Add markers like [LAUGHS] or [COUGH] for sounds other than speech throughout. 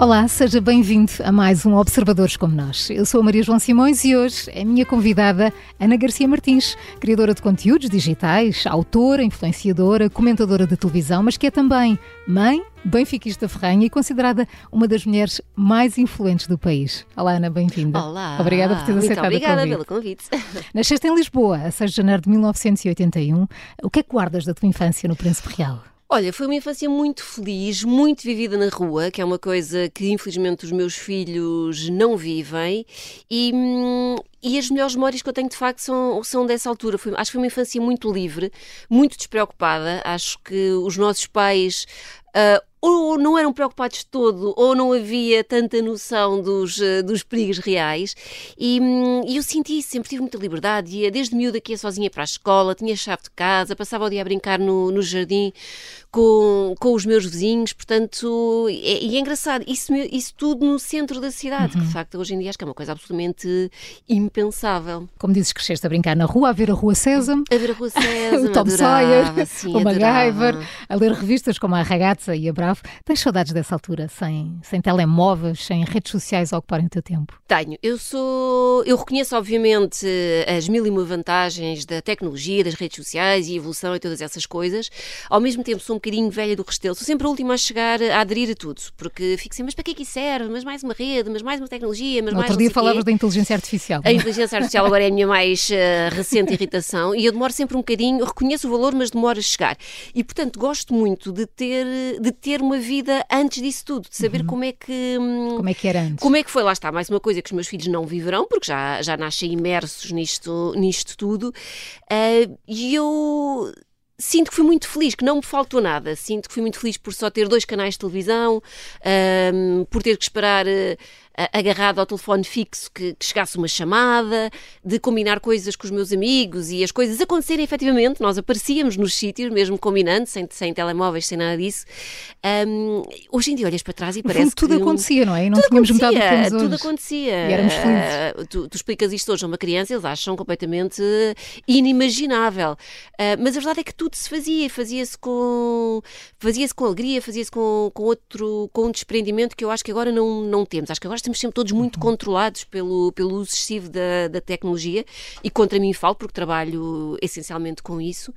Olá, seja bem-vindo a mais um Observadores como Nós. Eu sou a Maria João Simões e hoje é a minha convidada Ana Garcia Martins, criadora de conteúdos digitais, autora, influenciadora, comentadora de televisão, mas que é também mãe, benfiquista ferranha e considerada uma das mulheres mais influentes do país. Olá, Ana, bem-vinda. Olá. Obrigada por teres aceitado obrigada o convite. pelo convite. [LAUGHS] Nasceste em Lisboa, a 6 de janeiro de 1981. O que é que guardas da tua infância no Príncipe Real? Olha, foi uma infância muito feliz, muito vivida na rua, que é uma coisa que infelizmente os meus filhos não vivem. E, hum, e as melhores memórias que eu tenho de facto são, são dessa altura. Foi, acho que foi uma infância muito livre, muito despreocupada. Acho que os nossos pais. ah, ou não eram preocupados de todo, ou não havia tanta noção dos, ah, dos perigos reais. E, hum, eu senti sempre tive muita liberdade. Ia desde miúda que ia sozinha para a escola, tinha chave de casa, passava o dia a brincar no, no jardim com, com os meus vizinhos. Portanto, e, e é engraçado, isso, isso tudo no centro da cidade, que de facto hoje em dia acho que é uma coisa absolutamente impensável. Como dizes, cresceste a brincar na rua, a ver a Rua Sésamo, A ver a Rua [LAUGHS] César, o Tom adorava, Sawyer, sim, o MacGyver, a ler revistas como a Ragazza e a Bravo. Tens saudades dessa altura, sem, sem telemóveis, sem redes sociais a ocuparem o teu tempo? Tenho. Eu sou. Eu reconheço, obviamente, as mil e uma vantagens da tecnologia, das redes sociais e evolução e todas essas coisas. Ao mesmo tempo, sou um bocadinho velha do restelo. Sou sempre a última a chegar a aderir a tudo. Porque fico sempre, mas para que é que isso serve? Mas mais uma rede, mas mais uma tecnologia, mas No mais outro dia quê. falavas da inteligência artificial. A inteligência artificial agora é a minha mais eh, recente irritação e eu demoro sempre um bocadinho, reconheço o valor, mas demora a chegar. E, portanto, gosto muito de ter, de ter uma vida antes disso tudo, de saber como é que. hum, Como é que era antes? como é que foi? Lá está, mais uma coisa que os meus filhos não viverão, porque já, já nascem imersos nisto, nisto tudo. Ah, E eu sinto que fui muito feliz, que não me faltou nada. Sinto que fui muito feliz por só ter dois canais de televisão, ahm, por ter que esperar eh, agarrado ao telefone fixo que, que chegasse uma chamada, de combinar coisas com os meus amigos e as coisas acontecerem efetivamente. Nós aparecíamos nos sítios, mesmo combinando, sem, sem telemóveis, sem nada disso. Ahm, hoje em dia olhas para trás e No fundo, parece tudo que... acontecia, não é? E não Tudo tínhamos metade do que tudo acontecia. E éramos felizes. Ah, tu, tu explicas isto hoje a uma criança, eles acham completamente inimaginável. Ah, mas a verdade é que tudo se fazia, fazia-se com fazia-se com alegria, fazia-se com, com outro com um desprendimento que eu acho que agora não, não temos. Acho que agora estamos sempre todos muito Uhum. controlados pelo, pelo uso excessivo da, da tecnologia e contra mim falo porque trabalho essencialmente com isso.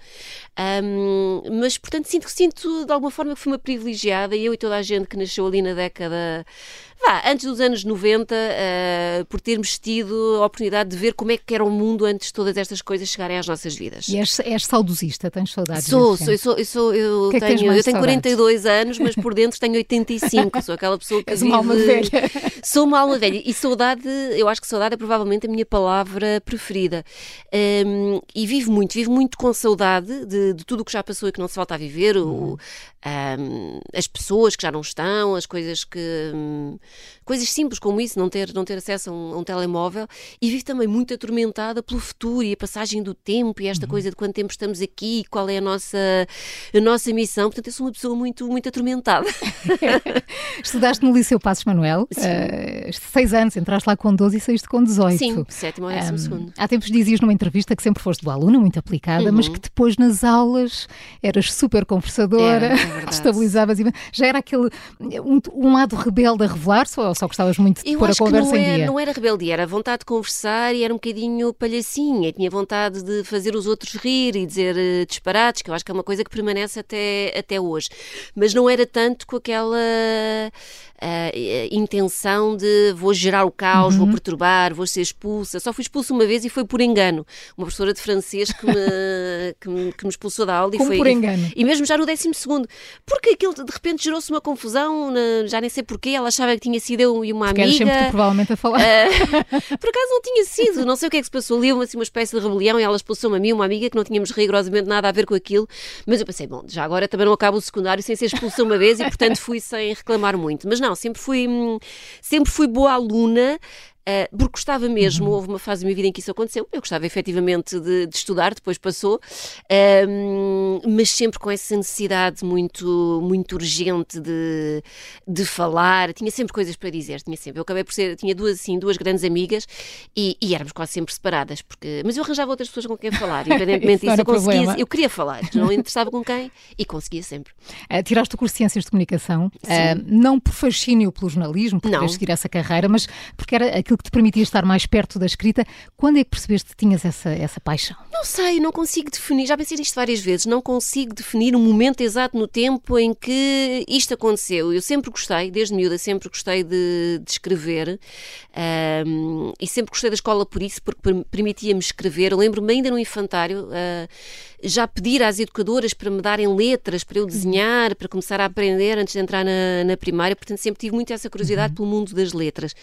Ahm, mas portanto sinto que sinto de alguma forma que fui uma privilegiada e eu e toda a gente que nasceu ali na década vá, antes dos anos 90, ah, por termos tido a oportunidade de ver como é que era o mundo antes de todas estas coisas chegarem às nossas vidas. E és, és saudosista, tens saudades Sou, sou, sou, eu sou, eu que é que tenho, eu tenho saudades? 42 anos, mas por dentro tenho 85. Sou aquela pessoa que [LAUGHS] És uma alma velha. [LAUGHS] Sou uma alma velha. E saudade, eu acho que saudade é provavelmente a minha palavra preferida. Hum, e vivo muito, vivo muito com saudade de, de tudo o que já passou e que não se volta a viver. o- hum, as pessoas que já não estão, as coisas que. hum, coisas simples como isso, não ter, não ter acesso a um, a um telemóvel. E vivo também muito atormentada pelo futuro e a passagem do tempo e esta coisa de quanto tempo estamos aqui, qual é a nossa, a nossa missão. Portanto, eu sou uma pessoa muito, muito atormentada. [LAUGHS] Estudaste no Liceu Passos Manuel, Sim. eh, seis anos, entraste lá com 12 e saíste com 18. Sim, sétimo ou décimo Ahm, segundo. há tempos dizias numa entrevista que sempre foste boa aluna, muito aplicada, mas Uhum. que depois nas aulas eras super conversadora, Era, é [LAUGHS] estabilizavas e já era aquele um, um lado rebelde a revelar-se ou só gostavas muito de Eu pôr a acho que conversa não em era, dia? não era rebeldia, era vontade de conversar e era um bocadinho palhacinha. Tinha vontade de fazer os outros rir e dizer eh, disparates, que eu acho que é uma coisa que permanece até, até hoje. Mas não era tanto com aquela eh, intenção de vou gerar o caos, Uhum. vou perturbar, vou ser expulsa. Só fui expulsa uma vez e foi por engano. Uma professora de francês que me, [LAUGHS] que me, que me expulsou da aula. e Como foi, por e- engano? e mesmo já no décimo segundo. Porque aquilo de repente gerou-se uma confusão, na- já nem sei porquê. Ela achava que tinha sido eu e uma Porque amiga. sempre tu, provavelmente a falar. Ah, [LAUGHS] por acaso não tinha sido, não sei o que é que se passou ali, houve assim uma espécie de rebelião e ela expulsou-me a mim, uma amiga, que não tínhamos rigorosamente nada a ver com aquilo, mas eu pensei, bom, já agora também não acabo o secundário sem ser expulsa uma vez e portanto fui sem reclamar muito. Mas não, sempre fui, hum, sempre fui boa aluna. Uh, porque gostava mesmo, uhum. houve uma fase da minha vida em que isso aconteceu, eu gostava efetivamente de, de estudar, depois passou, mas sempre com essa necessidade muito, muito urgente de, de falar, tinha sempre coisas para dizer, tinha sempre. Eu acabei por ser, tinha duas, assim, duas grandes amigas e, e éramos quase sempre separadas, porque, mas eu arranjava outras pessoas com quem falar, [LAUGHS] independentemente disso, eu, conseguia, eu queria falar, não interessava com quem e conseguia sempre. Uh, tiraste o curso de Ciências de Comunicação, uh, não por fascínio pelo jornalismo, por seguir essa carreira, mas porque era aquilo que te permitia estar mais perto da escrita. Quando é que percebeste que tinhas essa, essa paixão? Não sei, não consigo definir, já pensei nisto várias vezes, não consigo definir um momento exato no tempo em que isto aconteceu. Eu sempre gostei, desde miúda, sempre gostei de, de escrever um, e sempre gostei da escola por isso, porque permitia-me escrever. Eu lembro-me ainda no infantário. Uh, já pedir às educadoras para me darem letras, para eu desenhar, para começar a aprender antes de entrar na, na primária, portanto sempre tive muito essa curiosidade uhum. pelo mundo das letras.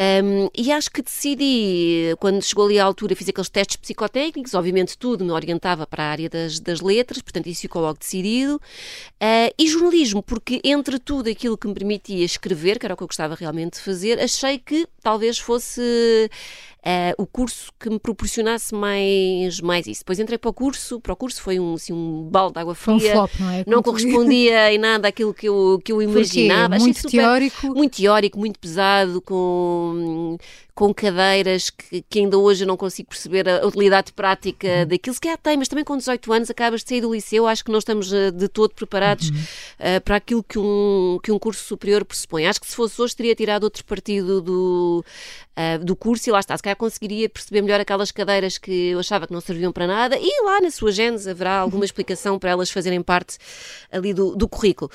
Um, e acho que decidi, quando chegou ali à altura, fiz aqueles testes psicotécnicos, obviamente tudo me orientava para a área das, das letras, portanto isso ficou logo decidido. Uh, e jornalismo, porque entre tudo aquilo que me permitia escrever, que era o que eu gostava realmente de fazer, achei que talvez fosse uh, o curso que me proporcionasse mais, mais isso. Depois entrei para o curso, para o curso foi um, assim, um balde de água fria. Um flop, não é? Não correspondia em nada àquilo que eu, que eu imaginava. Muito super, teórico. Muito teórico, muito pesado, com com cadeiras que, que, ainda hoje eu não consigo perceber a utilidade prática uhum. daquilo. Se calhar tem, mas também com 18 anos acabas de sair do liceu, acho que não estamos eh, de todo preparados uhum. uh, para aquilo que um, que um curso superior pressupõe. Acho que se fosse hoje teria tirado outro partido do, uh, do curso e lá está, se calhar conseguiria perceber melhor aquelas cadeiras que eu achava que não serviam para nada e lá na sua gênese haverá alguma explicação para elas fazerem parte ali do, do currículo.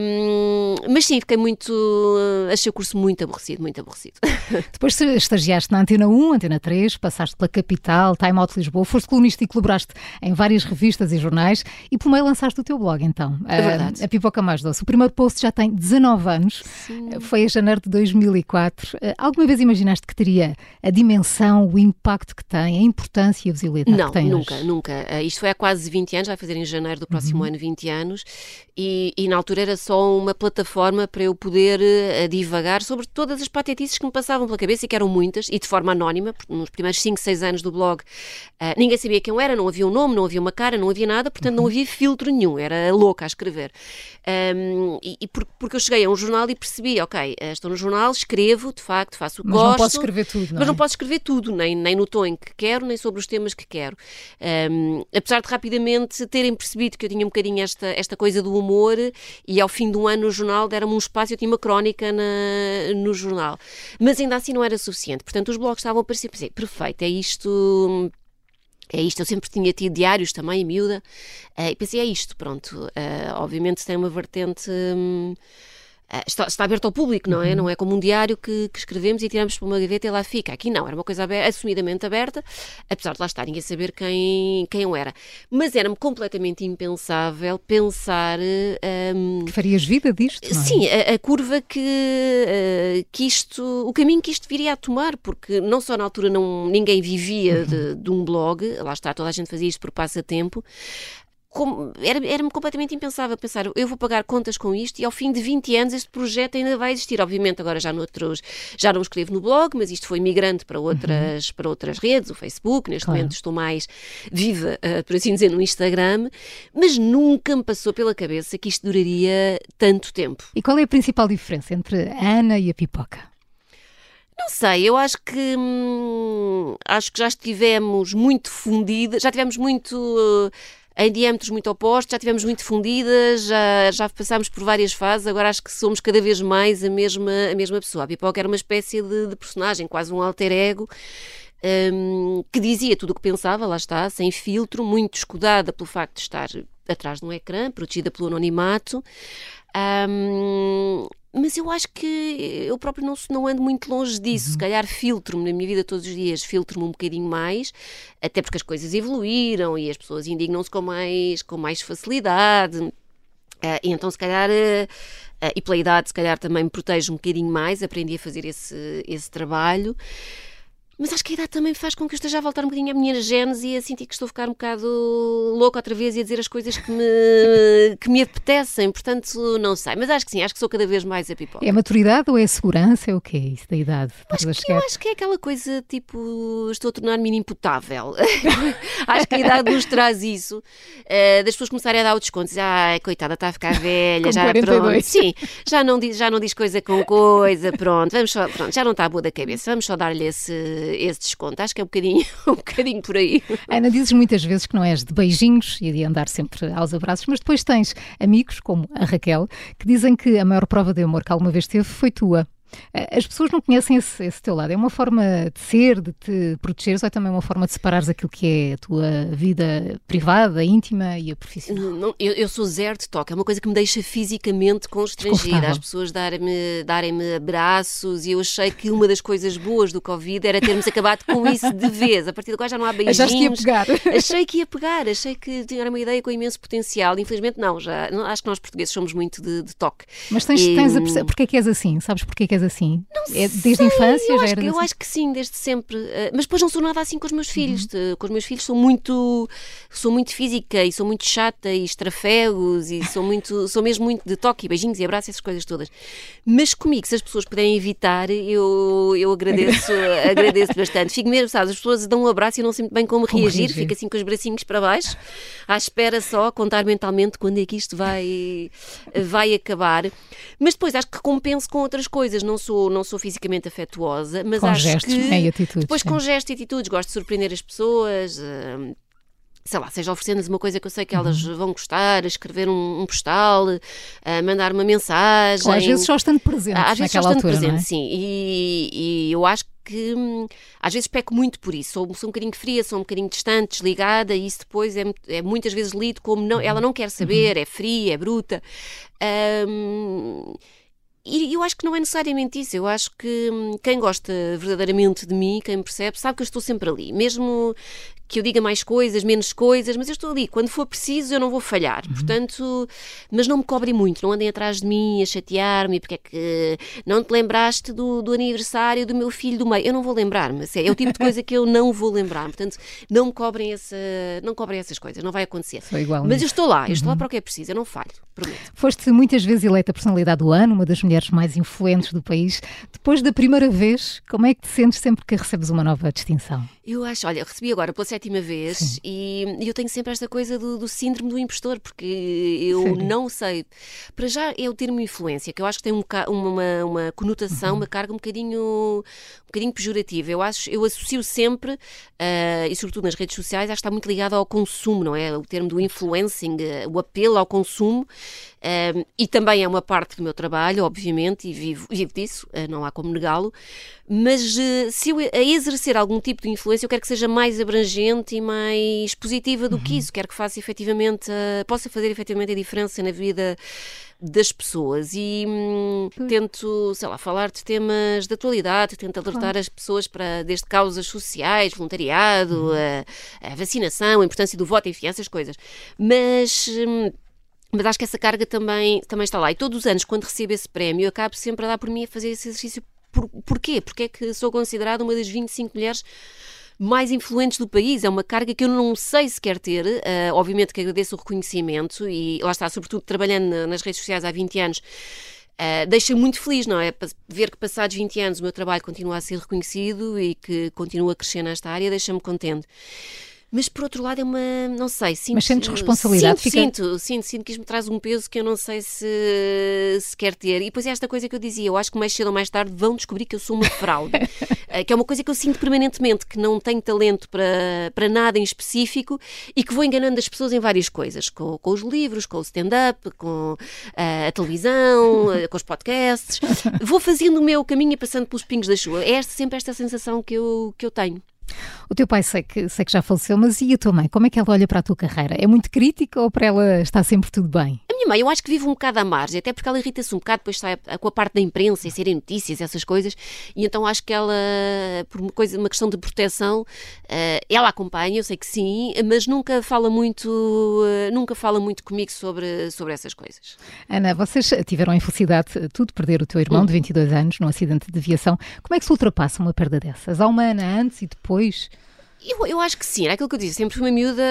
Um, mas sim, fiquei muito. Achei o curso muito aborrecido, muito aborrecido. [LAUGHS] Depois estagiaste na Antena 1, Antena 3, passaste pela Capital, Time Out Lisboa, foste colunista e colaboraste em várias revistas e jornais e por meio lançaste o teu blog então. É verdade. A, a Pipoca Mais Doce. O primeiro post já tem 19 anos, Sim. foi em janeiro de 2004. Eh, alguma vez imaginaste que teria a dimensão, o impacto que tem, a importância e a visibilidade Não, que tem nunca, hoje? nunca. Uh, isto foi há quase 20 anos, vai fazer em janeiro do próximo uhum. ano 20 anos e, e, na altura era só uma plataforma para eu poder uh, divagar sobre todas as patetices que me passavam pela cabeça e que eram muitas e de forma anónima, nos primeiros 5, 6 anos do blog, uh, ninguém sabia quem eu era, não havia um nome, não havia uma cara, não havia nada, portanto não uhum. havia filtro nenhum, era louca a escrever. Um, e, e porque eu cheguei a um jornal e percebi, ok, estou no jornal, escrevo, de facto, faço o mas gosto. Mas não posso escrever tudo, não Mas é? não posso escrever tudo, nem, nem no tom em que quero, nem sobre os temas que quero. Um, apesar de rapidamente terem percebido que eu tinha um bocadinho esta, esta coisa do humor e ao fim de um ano no jornal deram-me um espaço, eu tinha uma crónica na, no jornal. Mas ainda assim não era suficiente. Portanto, os blogs estavam a aparecer. Pensei, perfeito, é isto. É isto, eu sempre tinha tido diários também, miúda, uh, e pensei, é isto, pronto. Uh, obviamente tem uma vertente. Um, ah, está, está, aberto ao público, não é? Uhum. Não é como um diário que, que, escrevemos e tiramos para uma gaveta e lá fica. Aqui não, era uma coisa aberta, assumidamente aberta, apesar de lá estar ninguém saber quem, quem eu era. Mas era-me completamente impensável pensar. Um, que farias vida disto? É? Sim, a, a, curva que, uh, que isto. o caminho que isto viria a tomar, porque não só na altura não, ninguém vivia uhum. de, de um blog, lá está, toda a gente fazia isto por passatempo era-me era completamente impensável pensar, eu vou pagar contas com isto e ao fim de 20 anos este projeto ainda vai existir. Obviamente agora já noutros, já não escrevo no blog, mas isto foi migrante para outras, uhum. para outras redes, o Facebook, neste claro. momento estou mais viva, uh, por assim dizer, no Instagram, mas nunca me passou pela cabeça que isto duraria tanto tempo. E qual é a principal diferença entre a Ana e a Pipoca? Não sei, eu acho que hum, acho que já estivemos muito fundidas, já tivemos muito uh, em diâmetros muito opostos, já tivemos muito fundidas, já, já passámos por várias fases, agora acho que somos cada vez mais a mesma, a mesma pessoa. A Pipoca era uma espécie de, de personagem, quase um alter ego. Um, que dizia tudo o que pensava, lá está, sem filtro, muito escudada pelo facto de estar atrás de um ecrã, protegida pelo anonimato. Um, mas eu acho que eu próprio não, não ando muito longe disso. Uhum. Se calhar filtro-me na minha vida todos os dias, filtro-me um bocadinho mais, até porque as coisas evoluíram e as pessoas indignam-se com mais, com mais facilidade. Uh, e então, se calhar, uh, uh, e pela idade, se calhar também me protejo um bocadinho mais, aprendi a fazer esse, esse trabalho. Mas acho que a idade também faz com que eu esteja a voltar um bocadinho à minha gênese e a sentir que estou a ficar um bocado louco outra vez e a dizer as coisas que me, [LAUGHS] que me apetecem. Portanto, não sei. Mas acho que sim, acho que sou cada vez mais a pipoca. É maturidade ou é segurança? É o que é isso da idade? Acho que, eu acho que é aquela coisa tipo, estou a tornar-me inimputável. [LAUGHS] acho que a idade nos traz isso. Uh, das pessoas começarem a dar o desconto. Dizer, ai, coitada, está a ficar velha. já, 42. pronto. Sim, já não, diz, já não diz coisa com coisa. Pronto, vamos só, pronto, já não está boa da cabeça. Vamos só dar-lhe esse esse desconto. Acho que é um bocadinho, [LAUGHS] um bocadinho por aí. Ana, dizes muitas vezes que não és de beijinhos e de andar sempre aos abraços, mas depois tens amigos, como a Raquel, que dizem que a maior prova de amor que alguma vez teve foi tua. Eh, as pessoas não conhecem esse, esse, teu lado. É uma forma de ser, de te protegeres, ou é também uma forma de separares aquilo que é a tua vida privada, íntima e a profissional? Não, eu, eu, sou zero de toque. É uma coisa que me deixa fisicamente constrangida. As pessoas darem-me darem abraços e eu achei que uma das coisas boas do Covid era termos acabado com isso de vez. A partir de agora já não há beijinhos. Achaste que ia pegar. Achei que ia pegar. Achei que tinha uma ideia com imenso potencial. Infelizmente não. Já, acho que nós portugueses somos muito de, de toque. Mas tens, e, tens a perceber. Porquê é que és assim? Sabes porquê é que és assim? Não é desde sei, a infância eu já acho, era que, assim? Eu acho que sim, desde sempre. Eh, mas depois não sou nada assim com os meus filhos. Uhum. Com os meus filhos sou muito, sou muito física e sou muito chata e estrafegos e sou muito, [LAUGHS] sou mesmo muito de toque, beijinhos e abraços, essas coisas todas. Mas comigo, se as pessoas puderem evitar, eu, eu agradeço, [LAUGHS] agradeço bastante. Fico mesmo, sabes, as pessoas dão um abraço e não sei muito bem como, como reagir, reagir, fico assim com os bracinhos para baixo, à espera só, contar mentalmente quando é que isto vai, vai acabar. Mas depois acho que compenso com outras coisas. Não sou, não sou fisicamente afetuosa, mas com acho gestos, que. É, e atitudes, depois sim. com gestos e atitudes, gosto de surpreender as pessoas. Uh, sei lá, seja oferecendo-lhes uma coisa que eu sei que elas uhum. vão gostar, escrever um, um postal, uh, mandar uma mensagem. Ou às vezes só estando presente. Às vezes só estando altura, presente, é? sim. E, e, eu acho que hum, às vezes peco muito por isso. Sou, sou um bocadinho fria, sou um bocadinho distante, desligada, e isso depois é, é muitas vezes lido como não, ela não quer saber, uhum. é fria, é bruta. Um, e eu acho que não é necessariamente isso. Eu acho que hum, quem gosta verdadeiramente de mim, quem me percebe, sabe que eu estou sempre ali. Mesmo que eu diga mais coisas, menos coisas, mas eu estou ali. Quando for preciso, eu não vou falhar. Uhum. Portanto, mas não me cobrem muito, não andem atrás de mim a chatear-me, porque é que não te lembraste do, do aniversário do meu filho do meio. Eu não vou lembrar-me, é, é o tipo de coisa que eu não vou lembrar. Portanto, não me cobrem, essa, não cobrem essas coisas, não vai acontecer. Igual mas eu estou lá, eu estou lá uhum. para o que é preciso, eu não falho, prometo. Foste muitas vezes eleita personalidade do ano, uma das mulheres mais influentes do país. Depois da primeira vez, como é que te sentes sempre que recebes uma nova distinção? Eu acho, olha, recebi agora pela sétima vez e, e, eu tenho sempre esta coisa do, do síndrome do impostor, porque eu Sério? não sei. Para já é o termo influência, que eu acho que tem um, uma, uma conotação, uhum. uma carga um bocadinho, um bocadinho pejorativa. Eu acho, eu associo sempre, uh, e sobretudo nas redes sociais, acho que está muito ligado ao consumo, não é? O termo do influencing, uh, o apelo ao consumo. Uh, e também é uma parte do meu trabalho, obviamente, e vivo, vivo disso, não há como negá-lo. Mas se eu a exercer algum tipo de influência, eu quero que seja mais abrangente e mais positiva do uhum. que isso. Quero que faça efetivamente, possa fazer efetivamente a diferença na vida das pessoas e hum, tento, sei lá, falar de temas de atualidade, tento alertar claro. as pessoas para, desde causas sociais, voluntariado, uhum. a, a, vacinação, a importância do voto, enfim, essas coisas. Mas. Hum, mas acho que essa carga também, também está lá. E todos os anos, quando recebo esse prémio, eu acabo sempre a dar por mim a fazer esse exercício. Por, porquê? Porque é que sou considerada uma das 25 mulheres mais influentes do país. É uma carga que eu não sei se quer ter. Uh, obviamente que agradeço o reconhecimento e lá está, sobretudo trabalhando nas redes sociais há 20 anos. Uh, deixa muito feliz, não é? Ver que passados 20 anos o meu trabalho continua a ser reconhecido e que continua a crescer nesta área, deixa-me contente. Mas por outro lado é uma, não sei, sinto... Mas sentes responsabilidade? Sinto, fica... sinto, sinto, sinto que isto me traz um peso que eu não sei se, se quer ter. E depois é esta coisa que eu dizia, eu acho que mais cedo ou mais tarde vão descobrir que eu sou uma fraude. [LAUGHS] Eh, que é uma coisa que eu sinto permanentemente, que não tenho talento para, para nada em específico e que vou enganando as pessoas em várias coisas, com, com os livros, com o stand-up, com uh, a televisão, uh, com os podcasts. [LAUGHS] Vou fazendo o meu caminho e passando pelos pingos da chuva. É sempre esta sensação que eu, que eu tenho. O teu pai sei que, sei que já faleceu, mas e a tua mãe? Como é que ela olha para a tua carreira? É muito crítica ou para ela está sempre tudo bem? Minha mãe, eu acho que vive um bocado à margem, até porque ela irrita-se um bocado depois está com a parte da imprensa e serem notícias, essas coisas, e então acho que ela, por uma, coisa, uma questão de proteção, uh, ela acompanha, eu sei que sim, mas nunca fala muito, uh, nunca fala muito comigo sobre, sobre essas coisas. Ana, vocês tiveram a infelicidade tu de perder o teu irmão hum. de 22 anos num acidente de aviação. Como é que se ultrapassa uma perda dessas? Há uma Ana antes e depois? Eu, eu acho que sim, era aquilo que eu disse. Sempre fui uma miúda,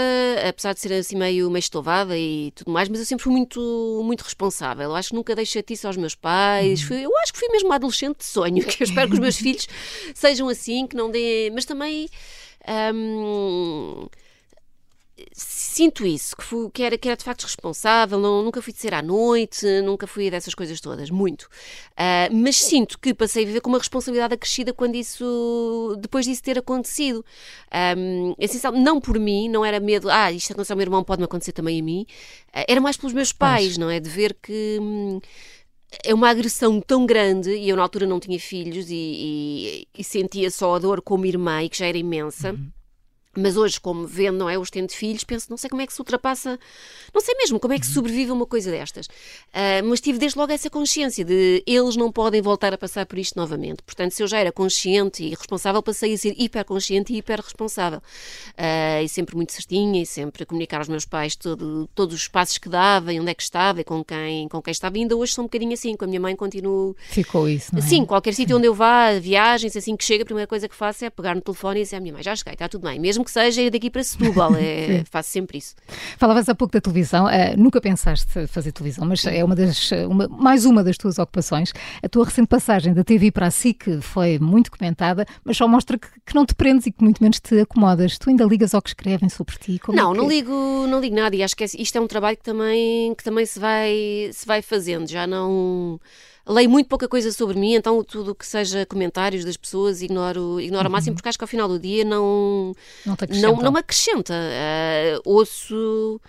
apesar de ser assim meio, meio estovada e tudo mais, mas eu sempre fui muito, muito responsável. Eu acho que nunca dei chatice aos meus pais. Fui, eu acho que fui mesmo uma adolescente de sonho, que eu espero que os meus filhos sejam assim, que não dê. Mas também. Hum, sinto isso, que, fui, que, era, que era de facto responsável, não, nunca fui de ser à noite, nunca fui dessas coisas todas, muito. Uh, mas sinto que passei a viver com uma responsabilidade acrescida quando isso, depois disso ter acontecido. Um, essencial, não por mim, não era medo, ah, isto aconteceu ao meu irmão, pode-me acontecer também a mim, uh, era mais pelos meus pais, Mas... não é? De ver que. Hum, é uma agressão tão grande, e eu na altura não tinha filhos e, e, e sentia só a dor como irmã, e que já era imensa. Uhum mas hoje, como vendo, não é, os tendo filhos, penso, não sei como é que se ultrapassa, não sei mesmo como é que se sobrevive a uma coisa destas. Uh, mas tive desde logo essa consciência de eles não podem voltar a passar por isto novamente. Portanto, se eu já era consciente e responsável, passei a ser hiperconsciente e hiperresponsável. Uh, e sempre muito certinha e sempre a comunicar aos meus pais todo, todos os passos que dava e onde é que estava e com quem, com quem estava. E ainda hoje sou um bocadinho assim, com a minha mãe continuo... Ficou isso, não é? Sim, qualquer sítio onde eu vá, viagens, assim que chega, a primeira coisa que faço é pegar no telefone e dizer à minha mãe, já cheguei, está tudo bem. Mesmo que seja ir daqui para Setúbal, é, [LAUGHS] faço sempre isso. Falavas há pouco da televisão, uh, nunca pensaste fazer televisão, mas é uma das, uma, mais uma das tuas ocupações. A tua recente passagem da TV para a SIC foi muito comentada, mas só mostra que, que não te prendes e que muito menos te acomodas. Tu ainda ligas ao que escrevem sobre ti? Como não, é não ligo, não ligo nada e acho que é, isto é um trabalho que também, que também se, vai, se vai fazendo, já não leio muito pouca coisa sobre mim, então tudo que seja comentários das pessoas ignoro, ignoro uhum. ao máximo, porque acho que ao final do dia não, não, não, não me acrescenta. Uh, ouço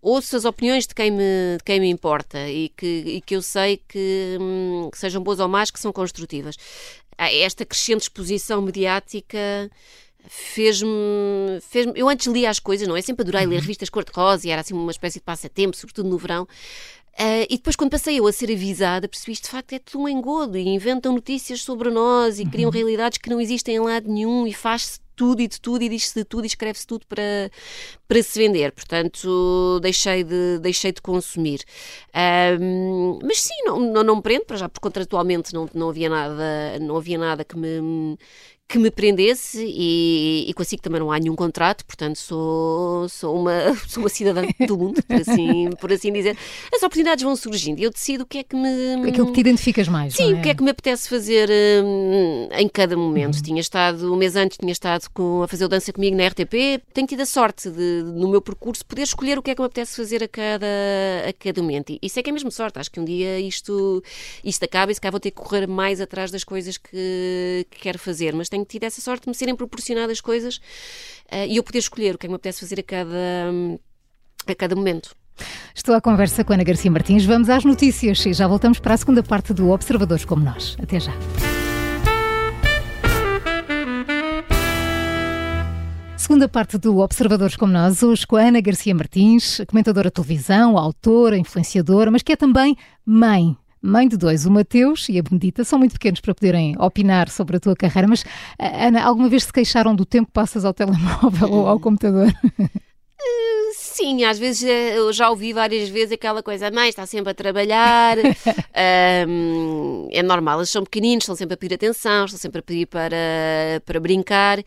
ouço as opiniões de quem me, de quem me importa e que, e que eu sei que, hum, que sejam boas ou más, que são construtivas. Ah, esta crescente exposição mediática fez-me. Fez eu antes lia as coisas, não é? Sempre adorei ler uhum. revistas cor-de-rosa e era assim uma espécie de passatempo, sobretudo no verão. Uh, e depois, quando passei eu a ser avisada, percebi isto de facto é tudo um engodo e inventam notícias sobre nós e uhum. criam realidades que não existem em lado nenhum e faz-se tudo e de tudo e diz-se de tudo e escreve-se tudo para, para se vender. Portanto, deixei de, deixei de consumir. Um, mas sim, não, não, não me prendo, para já, porque contratualmente não, não, havia nada, não havia nada que me, que me prendesse e, e consigo também não há nenhum contrato, portanto sou, sou, uma, [LAUGHS] sou uma cidadã do mundo, por assim, por assim dizer. As oportunidades vão surgindo e eu decido o que é que me. Aquilo que te identificas mais. Sim, é? o que é que me apetece fazer hum, em cada momento. Uhum. Tinha estado, um mês antes, tinha estado com, a fazer o Dança Comigo na RTP. Tenho tido a sorte de, no meu percurso, poder escolher o que é que me apetece fazer a cada, a cada momento. E isso é que é mesmo sorte. Acho que um dia isto, isto acaba e se calhar vou ter que correr mais atrás das coisas que, que quero fazer. Mas tenho tenho tido essa sorte de me serem proporcionadas coisas uh, e eu poder escolher o que é que me apetece fazer a cada, a cada momento. Estou à conversa com Ana Garcia Martins. Vamos às notícias e já voltamos para a segunda parte do Observadores como Nós. Até já. Segunda parte do Observadores como Nós, hoje com a Ana Garcia Martins, comentadora de televisão, autora, influenciadora, mas que é também mãe mãe de dois, o Mateus e a Benedita, são muito pequenos para poderem opinar sobre a tua carreira, mas Ana, alguma vez se queixaram do tempo que passas ao telemóvel ou ao computador? [LAUGHS] Sim, às vezes eh, eu já ouvi várias vezes aquela coisa, a mãe está sempre a trabalhar, um, [LAUGHS] é normal, eles são pequeninos, estão sempre a pedir atenção, estão sempre a pedir para, para brincar,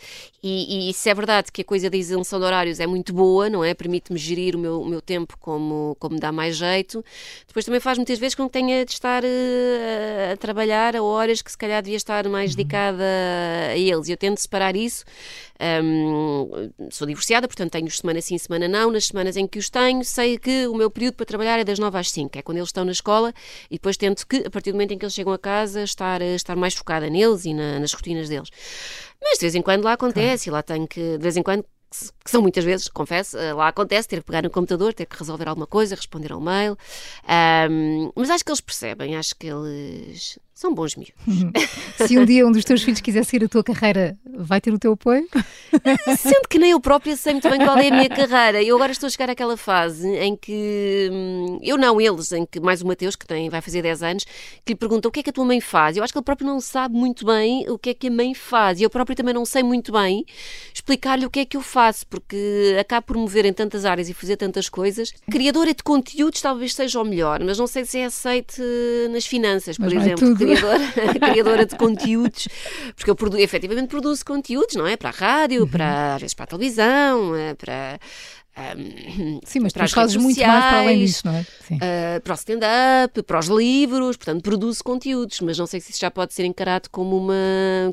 e, e se é verdade que a coisa da isenção de horários é muito boa, não é? Permite-me gerir o meu, o meu tempo como, como dá mais jeito, depois também faz muitas vezes com que tenha de estar uh, a trabalhar a horas que se calhar devia estar mais uhum. dedicada a eles, e eu tento separar isso. Um, sou divorciada, portanto tenho semana sim, semana não, nas semanas em que os tenho, sei que o meu período para trabalhar é das 9 às 5, é quando eles estão na escola, e depois tento que, a partir do momento em que eles chegam a casa, estar, estar mais focada neles e na, nas rotinas deles. Mas de vez em quando lá acontece, claro. e lá tenho que, de vez em quando, que são muitas vezes, confesso, eh, lá acontece ter que pegar no computador, ter que resolver alguma coisa, responder ao mail. Um, mas acho que eles percebem, acho que eles são bons miúdos. [LAUGHS] Se um dia um dos teus filhos quiser seguir a tua carreira, vai ter o teu apoio? [LAUGHS] Sendo que nem eu própria sei muito bem qual é a minha carreira. Eu agora estou a chegar àquela fase em que, hum, eu não, eles, em que mais o Mateus, que tem, vai fazer 10 anos, que lhe pergunta o que é que a tua mãe faz. Eu acho que ele próprio não sabe muito bem o que é que a mãe faz. E eu próprio também não sei muito bem explicar-lhe o que é que eu faço, porque acabo por mover em tantas áreas e fazer tantas coisas. Criadora de conteúdos talvez seja o melhor, mas não sei se é aceite nas finanças, por Mas é exemplo. criadora, [LAUGHS] criadora de conteúdos, porque eu produ, efetivamente produzo conteúdos, não é? Para a rádio, para, às vezes para a televisão, eh, para. Sim, mas tu fazes muito mais para além disso, não é? Uh, para o stand-up, para os livros, portanto, produzo conteúdos, mas não sei se isso já pode ser encarado como uma,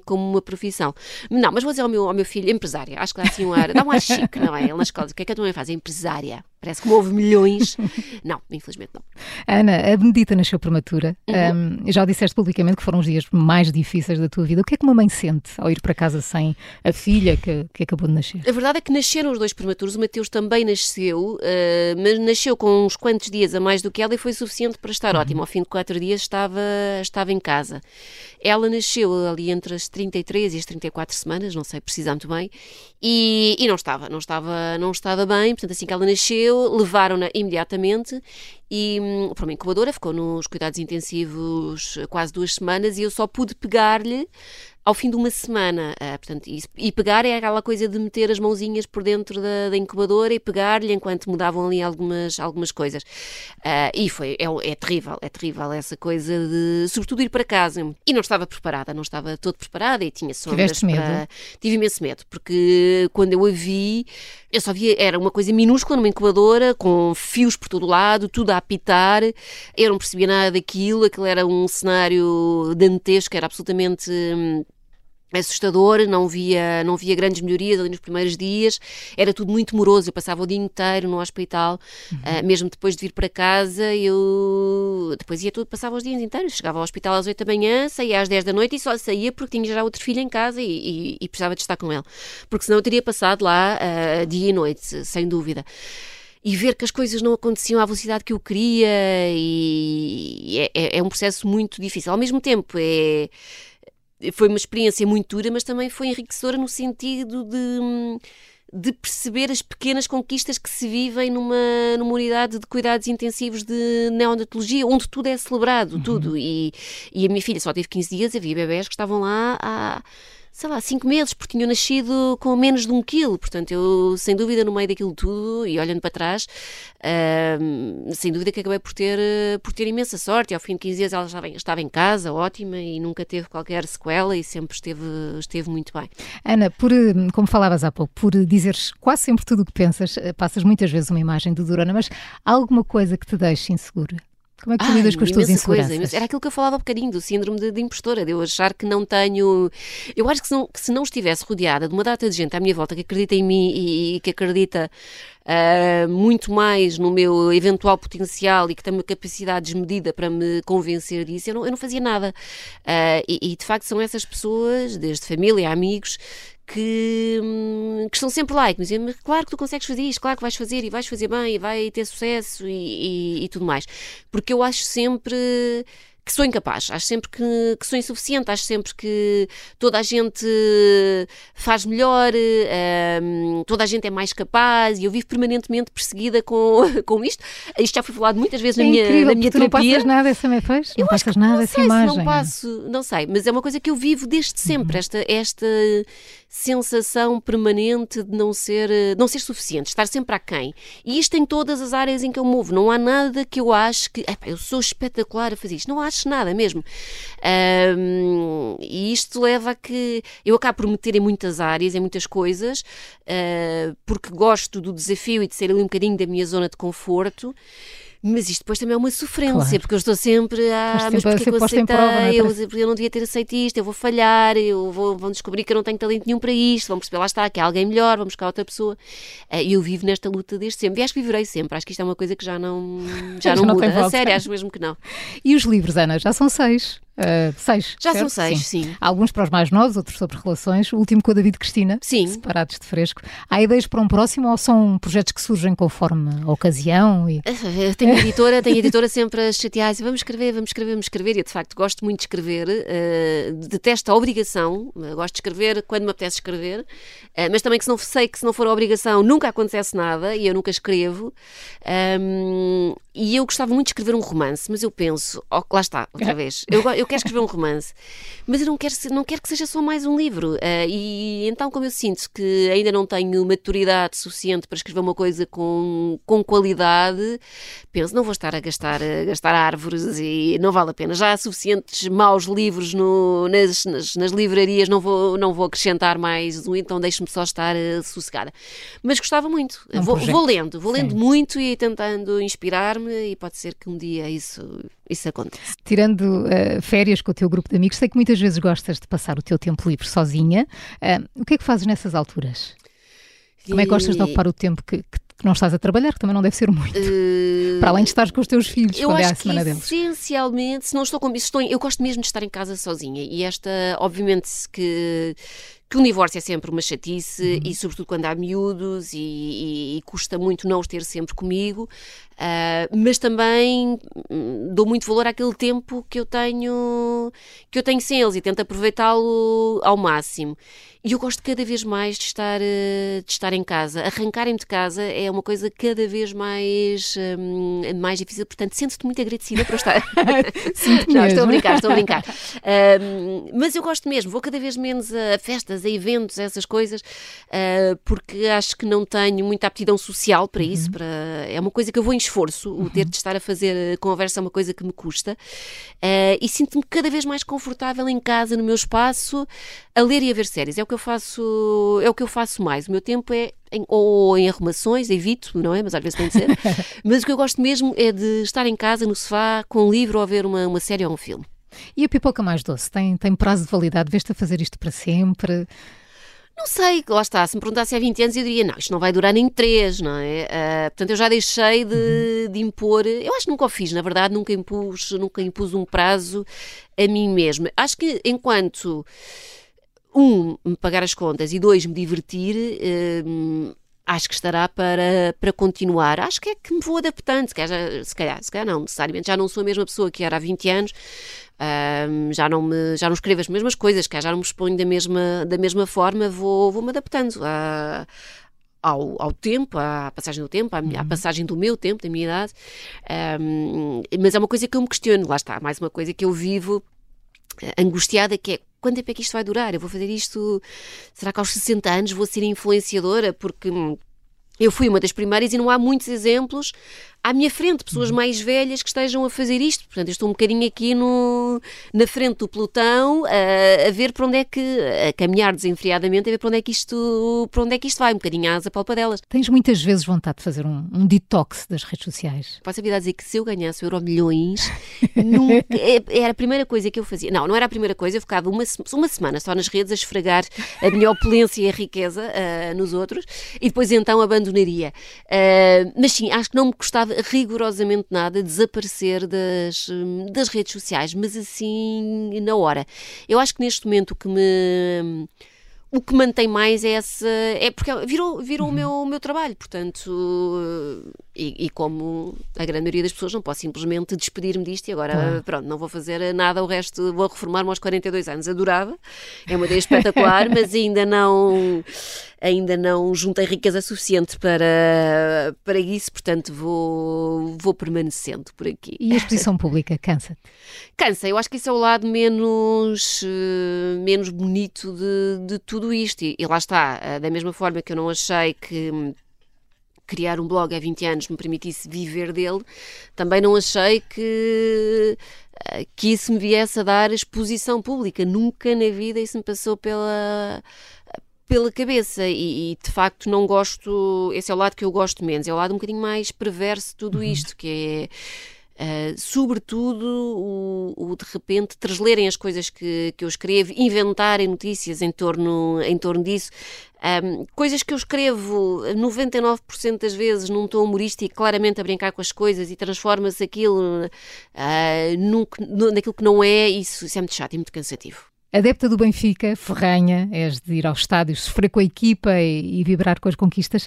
como uma profissão. Não, mas vou dizer ao meu, ao meu filho, empresária, acho que dá assim um ar, dá um ar chique, não é? Ele na escola, o que é que a tua mãe faz? É empresária. Parece que houve milhões. [LAUGHS] Não, infelizmente não. Ana, a Benedita nasceu prematura. Uhum. Um, já disseste publicamente que foram os dias mais difíceis da tua vida. O que é que uma mãe sente ao ir para casa sem a filha que, que acabou de nascer? A verdade é que nasceram os dois prematuros, o Mateus também nasceu, uh, mas nasceu com uns quantos dias a mais do que ela e foi suficiente para estar ótimo. Ao fim de quatro dias estava, estava em casa. Ela nasceu ali entre as 33 e as 34 semanas, não sei precisar muito bem, e, e não estava, não estava, não estava bem, portanto assim que ela nasceu, levaram-na imediatamente e hum, para uma incubadora, ficou nos cuidados intensivos quase duas semanas e eu só pude pegar-lhe ao fim de uma semana. Ah, portanto, e, e pegar é aquela coisa de meter as mãozinhas por dentro da, da incubadora e pegar-lhe enquanto mudavam ali algumas, algumas coisas. Ah, e foi, é, é terrível, é terrível essa coisa de, sobretudo, ir para casa. E não estava preparada, não estava todo preparada e tinha sondas Tiveste medo? para... Tive imenso medo, porque quando eu a vi, eu só via, era uma coisa minúscula numa incubadora, com fios por todo lado, tudo a apitar, eu não percebia nada daquilo, aquilo era um cenário dantesco, era absolutamente hum, assustador, não via, não via grandes melhorias ali nos primeiros dias, era tudo muito moroso, eu passava o dia inteiro no hospital, ah, mesmo depois de vir para casa, eu depois ia tudo, passava os dias inteiros, chegava ao hospital às 8 da manhã, saía às 10 da noite e só saía porque tinha já outro filho em casa e, e- e precisava de estar com ele, porque senão eu teria passado lá ah, dia e noite, sem dúvida. E ver que as coisas não aconteciam à velocidade que eu queria e é, é- é um processo muito difícil. Ao mesmo tempo, é, foi uma experiência muito dura, mas também foi enriquecedora no sentido de, de perceber as pequenas conquistas que se vivem numa, numa unidade de cuidados intensivos de neonatologia, onde tudo é celebrado, tudo. E, e a minha filha só teve 15 dias, havia bebés que estavam lá há, sei lá, 5 meses, porque tinham nascido com menos de um quilo. Portanto, eu, sem dúvida, no meio daquilo tudo, e olhando para trás, ahm, sem dúvida que acabei por ter, eh, por ter imensa sorte. E ao fim de 15 dias ela em- estava em casa, ótima, e nunca teve qualquer sequela e sempre esteve, esteve muito bem. Ana, por, eh, como falavas há pouco, por dizeres quase sempre tudo o que pensas, eh, passas muitas vezes uma imagem do Durana, mas há alguma coisa que te deixe insegura? Como é que tu lidas com as tuas coisa, inseguranças? imensa- Era aquilo que eu falava há bocadinho, do síndrome de, de impostora, de eu achar que não tenho. Eu acho que se não, que se não estivesse rodeada de uma data de gente à minha volta que acredita em mim e, e que acredita ah, muito mais no meu eventual potencial e que tem uma capacidade desmedida para me convencer disso, eu não, eu não fazia nada. Ah, e, e, de facto são essas pessoas, desde família amigos, que, hum, que estão sempre lá e que me dizem, claro que tu consegues fazer isto, claro que vais fazer e vais fazer bem e vai ter sucesso e, e- e tudo mais. Porque eu acho sempre que sou incapaz, acho sempre que, que sou insuficiente, acho sempre que toda a gente faz melhor, hum, toda a gente é mais capaz e eu vivo permanentemente perseguida com, [LAUGHS] com isto. Isto já foi falado muitas vezes É na minha, incrível, na minha tu não terapia. passas nada essa me fez? Não passas nada não essa imagem. Não passo, não sei, mas é uma coisa que eu vivo desde sempre, Uhum. esta, esta sensação permanente de não ser, eh, não ser suficiente, estar sempre aquém. E isto em todas as áreas em que eu movo. Não há nada que eu acho que "Epá, eu sou espetacular a fazer isto. Não acho nada mesmo. Ahm, e isto leva a que eu acabo por meter em muitas áreas, em muitas coisas, ah, porque gosto do desafio e de ser ali um bocadinho da minha zona de conforto. Mas isto depois também é uma sofrência, Claro. porque eu estou sempre a. Estás mas ser que eu aceitei? prova, não é? eu, eu não devia ter aceito isto, eu vou falhar, eu vou, vão descobrir que eu não tenho talento nenhum para isto, vão perceber, lá está, que há alguém melhor, vamos buscar outra pessoa. Ah, E eu vivo nesta luta desde sempre. E acho que viverei sempre. Acho que isto é uma coisa que já não, já [LAUGHS] Já não, não muda. A sério, acho mesmo que não. E os livros, Ana, já são seis. Ah, seis. Já certo? são seis, sim. Há Alguns para os mais novos, outros sobre relações. O último com a David Cristina, Sim. separados de fresco. Há ideias para um próximo ou são projetos que surgem conforme a ocasião? E... [LAUGHS] Tenho editora, tenho editora sempre a chatear, assim, vamos escrever, vamos escrever, vamos escrever, e eu de facto gosto muito de escrever, uh, detesto a obrigação, gosto de escrever quando me apetece escrever, uh, mas também que se não sei que se não for a obrigação nunca acontece nada e eu nunca escrevo. Um, e eu gostava muito de escrever um romance, mas eu penso, oh, lá está, outra [LAUGHS] vez, eu, eu quero escrever um romance, mas eu não quero, não quero que seja só mais um livro. Uh, e então, como eu sinto que ainda não tenho maturidade suficiente para escrever uma coisa com, com qualidade, penso, não vou estar a gastar, a gastar árvores e não vale a pena. Já há suficientes maus livros no, nas, nas, nas, livrarias, não vou, não vou acrescentar mais um, então deixe-me só estar uh, sossegada. Mas gostava muito. Um vou, vou, lendo, vou lendo Sim. muito e tentando inspirar-me e pode ser que um dia isso, isso aconteça. Tirando uh, férias com o teu grupo de amigos, sei que muitas vezes gostas de passar o teu tempo livre sozinha. Uh, o que é que fazes nessas alturas? Como é que gostas de ocupar o tempo que, que que não estás a trabalhar, que também não deve ser muito. Uh, Para além de estar com os teus filhos, eu quando acho é a semana que, deles. Essencialmente, se não estou com estou eu gosto mesmo de estar em casa sozinha. E esta, obviamente, que que o divórcio é sempre uma chatice uhum. e sobretudo quando há miúdos e, e, e, custa muito não os ter sempre comigo, uh, mas também hum, dou muito valor àquele tempo que eu tenho que eu tenho sem eles e tento aproveitá-lo ao máximo. E eu gosto cada vez mais de estar, eh, de estar em casa. Arrancarem-me de casa é uma coisa cada vez mais, um, mais difícil, portanto, sinto-te muito agradecida por estar. [LAUGHS] Sinto [LAUGHS] Não, estou a brincar, estou a brincar. Um, mas eu gosto mesmo, vou cada vez menos a festas, a eventos, a essas coisas, uh, porque acho que não tenho muita aptidão social para uhum. isso. Para... É uma coisa que eu vou em esforço, o ter uhum. de estar a fazer conversa é uma coisa que me custa. Uh, e sinto-me cada vez mais confortável em casa, no meu espaço, a ler e a ver séries. É o que eu faço, é o que eu faço mais. O meu tempo é em, ou em arrumações, evito, não é? Mas às vezes tem de ser. [LAUGHS] Mas o que eu gosto mesmo é de estar em casa, no sofá, com um livro ou a ver uma, uma série ou um filme. E a pipoca mais doce? Tem, tem prazo de validade? Vês-te a fazer isto para sempre? Não sei, lá está. Se me perguntasse há 20 anos, eu diria: não, isto não vai durar nem 3, não é? Uh, portanto, eu já deixei de, uhum. de, impor. Eu acho que nunca o fiz, na verdade, nunca impus, nunca impus um prazo a mim mesma. Acho que enquanto um, me pagar as contas e dois, me divertir, hum, acho que estará para, para continuar. Acho que é que me vou adaptando, se calhar, se calhar, se calhar não, necessariamente já não sou a mesma pessoa que era há 20 anos, já, não me, já não escrevo as mesmas coisas, que já não me exponho da mesma, da mesma forma, vou, vou adaptando a, ao, ao, tempo, à passagem do tempo, à, uhum. à, passagem do meu tempo, da minha idade. Um, mas é uma coisa que eu me questiono, lá está, mais uma coisa que eu vivo eh, angustiada, que é quanto tempo é que isto vai durar? Eu vou fazer isto, será que aos 60 anos vou ser influenciadora? Porque hum, eu fui uma das primeiras e não há muitos exemplos à minha frente, pessoas uhum. mais velhas que estejam a fazer isto. Portanto, eu estou um bocadinho aqui no, na frente do pelotão a, a ver para onde é que, a caminhar desenfreadamente, a ver para onde é que isto, para onde é que isto vai, um bocadinho às apalpadelas. Tens muitas vezes vontade de fazer um, um detox das redes sociais? Posso a dizer que se eu ganhasse euro milhões, [LAUGHS] nunca, é, era a primeira coisa que eu fazia. Não, não era a primeira coisa, eu ficava uma, uma semana só nas redes a esfregar a minha opulência e a riqueza uh, nos outros e depois então abandonaria. Uh, mas sim, acho que não me custava rigorosamente nada desaparecer das, das redes sociais, mas assim na hora. Eu acho que neste momento o que me o que mantém mais é essa. É porque virou, virou uhum. o, meu, o meu trabalho, portanto. E, e, como a grande maioria das pessoas, não posso simplesmente despedir-me disto e agora, uhum. pronto, não vou fazer nada, o resto vou reformar-me aos 42 anos. Adorava, é uma ideia espetacular, [LAUGHS] mas ainda não ainda não juntei riqueza suficiente para, para isso, portanto vou, vou permanecendo por aqui. E a exposição pública cansa-te? Cansa, eu acho que isso é o lado menos, uh, menos bonito de, de tudo isto. E, e lá está, uh, da mesma forma que eu não achei que criar um blog há 20 anos me permitisse viver dele, também não achei que, eh, que isso me viesse a dar exposição pública. Nunca na vida isso me passou pela pela cabeça e, e, de facto não gosto, esse é o lado que eu gosto menos, é o lado um bocadinho mais perverso de tudo uhum. isto, que é uh, sobretudo o, o, de repente traslerem as coisas que, que eu escrevo, inventarem notícias em torno, em torno disso. Um, coisas que eu escrevo 99% das vezes num tom humorístico, claramente a brincar com as coisas e transforma-se aquilo uh, num, naquilo que não é, isso, isso é muito chato e muito cansativo. Adepta do Benfica, ferranha, és de ir ao estádio, sofrer com a equipa e, e vibrar com as conquistas.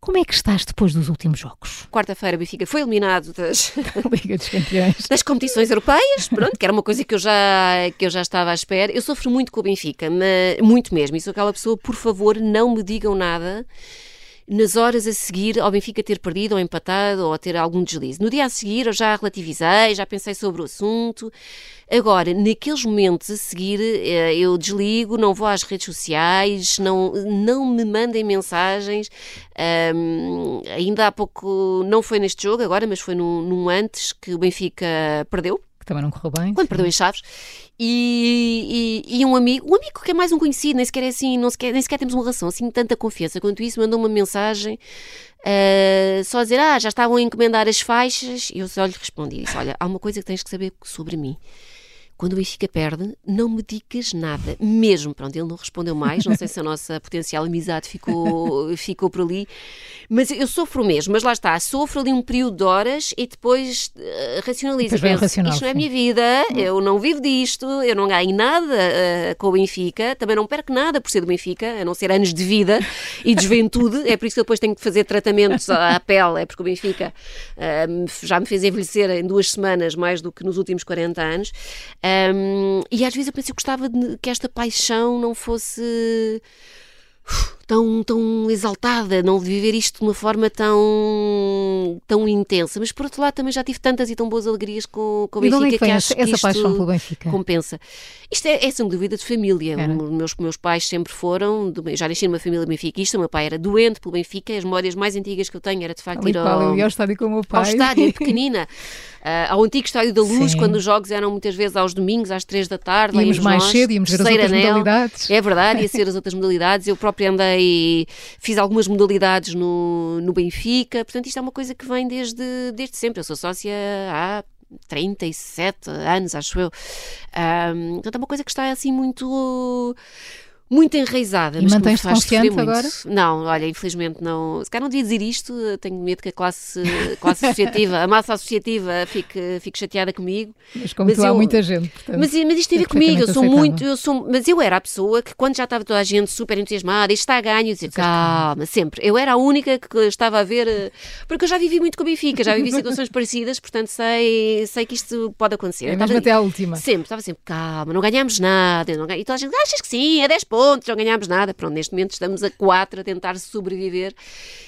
Como é que estás depois dos últimos jogos? Quarta-feira o Benfica foi eliminado das, [LAUGHS] Liga dos Campeões. das competições europeias, pronto, que era uma coisa que eu, já, que eu já estava à espera. Eu sofro muito com o Benfica, mas, muito mesmo. E sou aquela pessoa, por favor, não me digam nada nas horas a seguir ao Benfica ter perdido ou empatado ou ter algum deslize. No dia a seguir eu já relativizei, já pensei sobre o assunto. Agora, naqueles momentos a seguir, eh, eu desligo, não vou às redes sociais, não, não me mandem mensagens. Um, ainda há pouco, não foi neste jogo agora, mas foi num, num antes que o Benfica perdeu também não correu bem. Quando perdeu em Chaves. E, e, e, um amigo, um amigo que é mais um conhecido, nem sequer é assim, não sequer, nem sequer temos uma relação assim, tanta confiança quanto isso, mandou uma mensagem uh, só a dizer: Ah, já estavam a encomendar as faixas. E eu só lhe respondi: disse, Olha, há uma coisa que tens que saber sobre mim quando o Benfica perde, não me digas nada. Mesmo, pronto, ele não respondeu mais, não sei se a [LAUGHS] nossa potencial amizade ficou, ficou por ali, mas eu sofro mesmo, mas lá está, sofro ali um período de horas e depois uh, racionalizo. Depois penso, racional, isto não é a minha vida, eu não vivo disto, eu não ganho nada uh, com o Benfica, também não perco nada por ser do Benfica, a não ser anos de vida e de juventude, é por isso que eu depois tenho que fazer tratamentos à pele, é porque o Benfica uh, já me fez envelhecer em duas semanas mais do que nos últimos 40 anos. Um, e às vezes eu penso gostava de, que esta paixão não fosse tão, tão exaltada, não viver isto de uma forma tão, tão intensa. Mas por outro lado também já tive tantas e tão boas alegrias com, com o é Benfica que vem acho essa, que essa paixão pelo Benfica? compensa. Isto é, é sem dúvida de família. Era. Meus, meus pais sempre foram, do- já nasci numa família benfiquista, o meu pai era doente pelo Benfica, as memórias mais antigas que eu tenho era de facto Ali ir ao, eu ao estádio com o meu ao pai. estádio, pequenina, ah, [LAUGHS] ao antigo Estádio da Luz, Sim. quando os jogos eram muitas vezes aos domingos, às três da tarde. Íamos mais nós, cedo, íamos ver as outras anel. modalidades. É verdade, ia [LAUGHS] ser as outras modalidades. Eu própria andei, fiz algumas modalidades no, no Benfica, portanto, isto é uma coisa que vem desde, desde sempre. Eu sou sócia há 37 anos, acho eu. Ahm, portanto, é uma coisa que está assim muito. Muito enraizada. E confiante muito. agora? Não, olha, infelizmente não. Se calhar não devia dizer isto, tenho medo que a classe, classe associativa, a massa associativa fique, fique chateada comigo. Mas como Mas tu há eu- muita gente. portanto, Mas, mas isto tem a é ver comigo, eu sou aceitável. muito, eu sou, mas eu era a pessoa que quando já estava toda a gente super entusiasmada, isto está a ganho, dizia, calma, sempre. Eu era a única que estava a ver, porque eu já vivi muito com o Benfica, já vivi situações parecidas, portanto sei, sei que isto pode acontecer. É mesmo estava- até à última. Sempre, estava sempre, calma, não ganhámos nada. Não ganha... E toda a gente, achas que sim, é 10 pontos, não ganhámos nada. Pronto, neste momento estamos a 4 a tentar sobreviver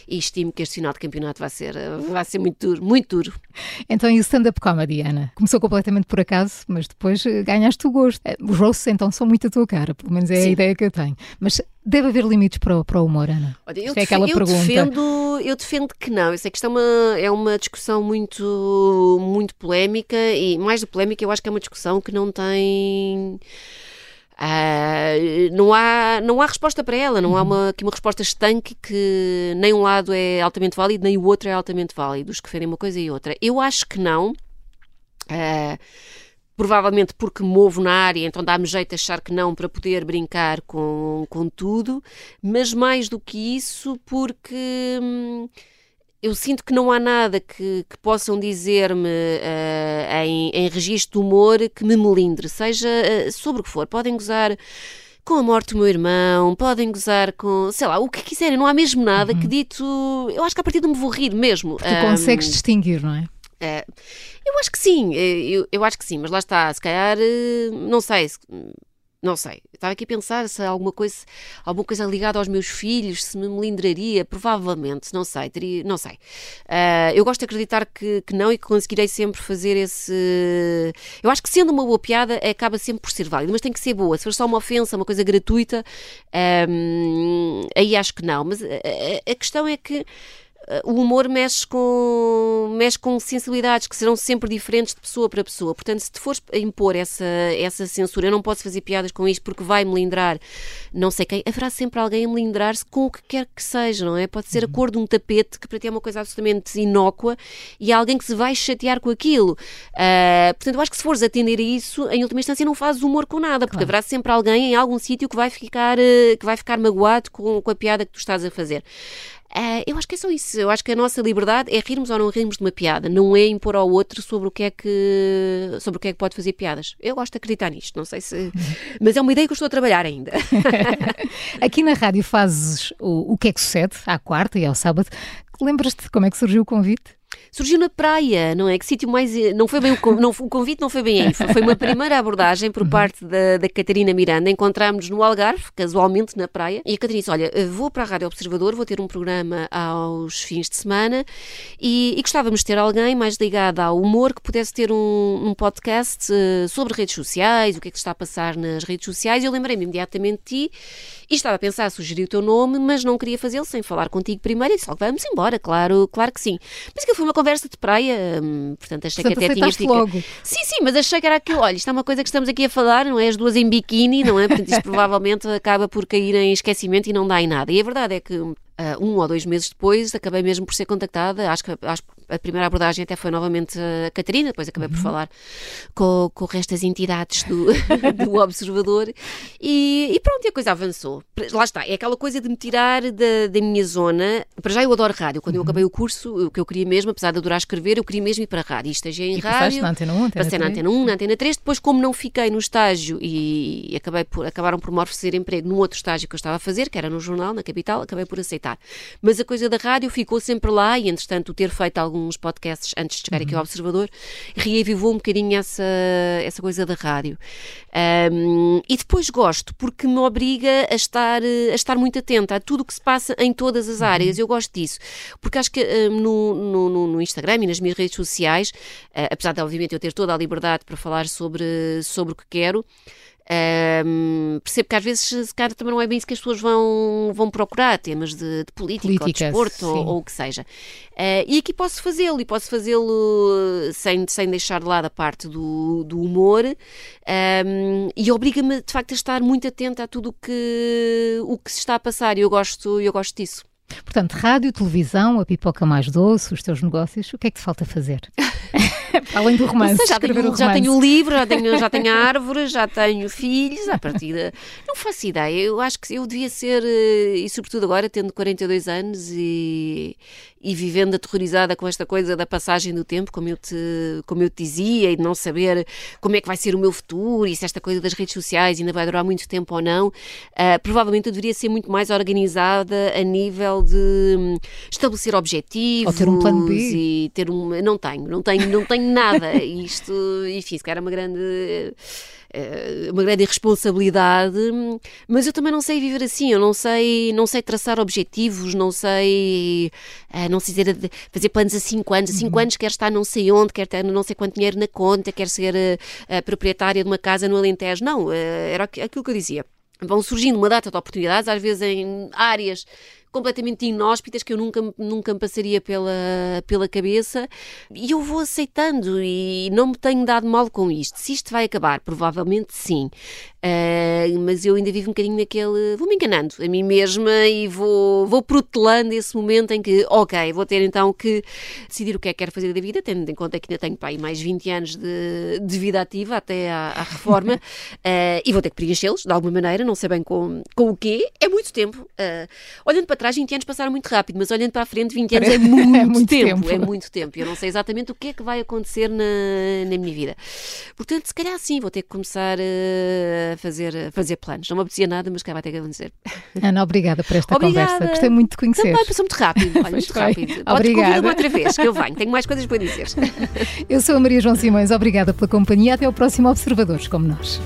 e estimo que este final de campeonato vai ser, vai ser muito duro, muito duro. Então, e o stand-up comedy, Ana? Começou completamente por acaso, mas depois eh, ganhaste o gosto. Eh, Os roasts, então, são muito a tua cara, pelo menos é a Sim. ideia que eu tenho. Mas deve haver limites para o, para o humor, Ana? Olha, eu, é aquela eu pergunta. defendo, eu defendo que não. Eu sei que isto é uma, é uma discussão muito, muito polémica e mais do polémica, eu acho que é uma discussão que não tem. Ah, não, há, não há resposta para ela, não há uma, aqui uma resposta estanque que nem um lado é altamente válido, nem o outro é altamente válido, os que ferem uma coisa e outra. Eu acho que não. Ah, provavelmente porque movo na área, então dá-me jeito de achar que não para poder brincar com, com tudo, mas mais do que isso, porque hum, eu sinto que não há nada que, que possam dizer-me ah, em, em registro de humor que me melindre, seja ah, sobre o que for. Podem gozar com a morte do meu irmão, podem gozar com, sei lá, o que quiserem, não há mesmo nada que dito. Eu acho que a partir de me vou rir mesmo. Tu Ah, consegues distinguir, não é? é, eu acho que sim, eh, eu, eu acho que sim, mas lá está, se calhar, não sei, se- não sei. Estava aqui a pensar se alguma coisa, alguma coisa ligada aos meus filhos, se me melindraria, provavelmente, não sei, teria, não sei. Ah, eu gosto de acreditar que, que não e que conseguirei sempre fazer esse. Eu acho que sendo uma boa piada acaba sempre por ser válida, mas tem que ser boa. Se for só uma ofensa, uma coisa gratuita, ahm, aí acho que não. Mas a, a- questão é que o humor mexe com, mexe com sensibilidades que serão sempre diferentes de pessoa para pessoa. Portanto, se te fores impor essa, essa censura, eu não posso fazer piadas com isto porque vai melindrar não sei quem, haverá sempre alguém a melindrar-se com o que quer que seja, não é? Pode ser a cor de um tapete, que para ti é uma coisa absolutamente inócua, e há alguém que se vai chatear com aquilo. Ah, portanto, eu acho que se fores atender a isso, em última instância, não fazes humor com nada, porque haverá sempre alguém em algum sítio que vai ficar, eh, que vai ficar magoado com, com a piada que tu estás a fazer. Ah, eu acho que é só isso. isso. Eu acho que a nossa liberdade é rirmos ou não rirmos de uma piada, não é impor ao outro sobre o que é que, sobre o que, é que pode fazer piadas. Eu gosto de acreditar nisto, não sei se. [LAUGHS] Mas é uma ideia que eu estou a trabalhar ainda. [LAUGHS] Aqui na rádio fazes o, o que é que sucede, à quarta e ao sábado. Lembras-te como é que surgiu o convite? Surgiu na praia, não é? Que sítio mais. Não foi bem o, não, o convite, não foi bem aí. Foi uma primeira abordagem por uhum. parte da, da Catarina Miranda. Encontramos-nos no Algarve, casualmente na praia, e a Catarina disse: Olha, vou para a Rádio Observador, vou ter um programa aos fins de semana e, e gostávamos de ter alguém mais ligado ao humor que pudesse ter um, um podcast uh, sobre redes sociais, o que é que está a passar nas redes sociais. Eu lembrei-me imediatamente de ti e estava a pensar a sugerir o teu nome, mas não queria fazê-lo sem falar contigo primeiro e disse: Vamos embora, claro, claro que sim. Mas que foi uma conversa de praia, hum, portanto achei portanto, que até tinha ficado. Logo. Sim, sim, mas achei que era aquilo. Olha, isto é uma coisa que estamos aqui a falar, não é? As duas em biquíni, não é? Portanto, isto [LAUGHS] provavelmente acaba por cair em esquecimento e não dá em nada. E a verdade é que Uh, um ou dois meses depois, acabei mesmo por ser contactada. Acho que acho, a primeira abordagem até foi novamente a Catarina, depois acabei uhum. por falar com, com o resto das entidades do, [LAUGHS] do Observador e, e, pronto, a coisa avançou. Lá está, é aquela coisa de me tirar da, da minha zona. Para já eu adoro rádio. Quando uhum. eu acabei o curso, o que eu queria mesmo, apesar de adorar escrever, eu queria mesmo ir para a rádio. Estagiei em e rádio. na Antena 1, Antena passei 3. na Antena 1, na Antena 3. Depois, como não fiquei no estágio e, e acabei por, acabaram por me oferecer emprego num outro estágio que eu estava a fazer, que era no jornal, na capital, acabei por aceitar. Mas a coisa da rádio ficou sempre lá e, entretanto, ter feito alguns podcasts antes de chegar uhum. aqui ao uhum. Observador reavivou um bocadinho essa, essa coisa da rádio. Um, e depois gosto, porque me obriga a estar, a estar muito atenta a tudo o que se passa em todas as áreas. Uhum. Eu gosto disso. Porque acho que um, no, no, no, Instagram e nas minhas redes sociais, uh, apesar de, obviamente, eu ter toda a liberdade para falar sobre, sobre o que quero, um, percebo que às vezes se calhar também não é bem isso que as pessoas vão, vão procurar, temas de, de política, política, ou desporto ou, ou, o que seja. Uh, e aqui posso fazê-lo, e posso fazê-lo sem, sem deixar de lado a parte do, do humor, um, e obriga-me de facto a estar muito atenta a tudo o que, o que se está a passar, e eu gosto, eu gosto disso. Portanto, rádio, televisão, a pipoca mais doce, os teus negócios, o que é que te falta fazer? [LAUGHS] [LAUGHS] Além do romance. Sei, já, tenho, romance. já tenho um livro, já tenho, já tenho [LAUGHS] árvores, já tenho filhos, à partida. Não faço ideia. Eu acho que eu devia ser, eh, e sobretudo agora, tendo 42 anos e, e vivendo aterrorizada com esta coisa da passagem do tempo, como eu, te, como eu te dizia, e de não saber como é que vai ser o meu futuro e se esta coisa das redes sociais ainda vai durar muito tempo ou não, uh, provavelmente eu deveria ser muito mais organizada a nível de hum, estabelecer objetivos. Ou ter um plano B. E ter um. Não tenho, não tenho, não tenho nada. Isto, enfim, se calhar é uma grande eh, uma grande irresponsabilidade, mas eu também não sei viver assim, eu não sei, não sei traçar objetivos, não sei, eh, não sei dizer, fazer planos a 5 anos, a 5 uhum. anos quer estar não sei onde, quer ter não sei quanto dinheiro na conta, quer ser uh, proprietária de uma casa no Alentejo, não, era aquilo que eu dizia. Vão surgindo uma data de oportunidades, às vezes em áreas completamente inóspitas que eu nunca, nunca me passaria pela, pela cabeça e eu vou aceitando e não me tenho dado mal com isto. Se isto vai acabar, provavelmente sim. Uh, mas eu ainda vivo um bocadinho naquele. Vou-me enganando a mim mesma e vou, vou protelando esse momento em que, ok, vou ter então que decidir o que é que quero fazer da vida, tendo em conta que ainda tenho pai, mais 20 anos de, de vida ativa até à, à reforma uh, [LAUGHS] e vou ter que preenchê-los de alguma maneira, não sei bem com, com o quê. É muito tempo. Uh, olhando para trás, 20 anos passaram muito rápido, mas olhando para a frente, 20 anos é [LAUGHS] muito, é muito tempo, tempo, É muito tempo. Eu não sei exatamente o que é que vai acontecer na, na minha vida. Portanto, se calhar sim, vou ter que começar a fazer, a fazer planos. Não me apetecia nada, mas cá vai ter que acontecer. [LAUGHS] Ana, obrigada por esta obrigada. conversa. Gostei muito de conhecer. Também passou muito rápido. Olha, [LAUGHS] muito rápido. Obrigada. outra vez, que eu venho. Tenho mais coisas para dizer. Eu sou a Maria João Simões. Obrigada pela companhia. Até ao próximo Observadores como nós.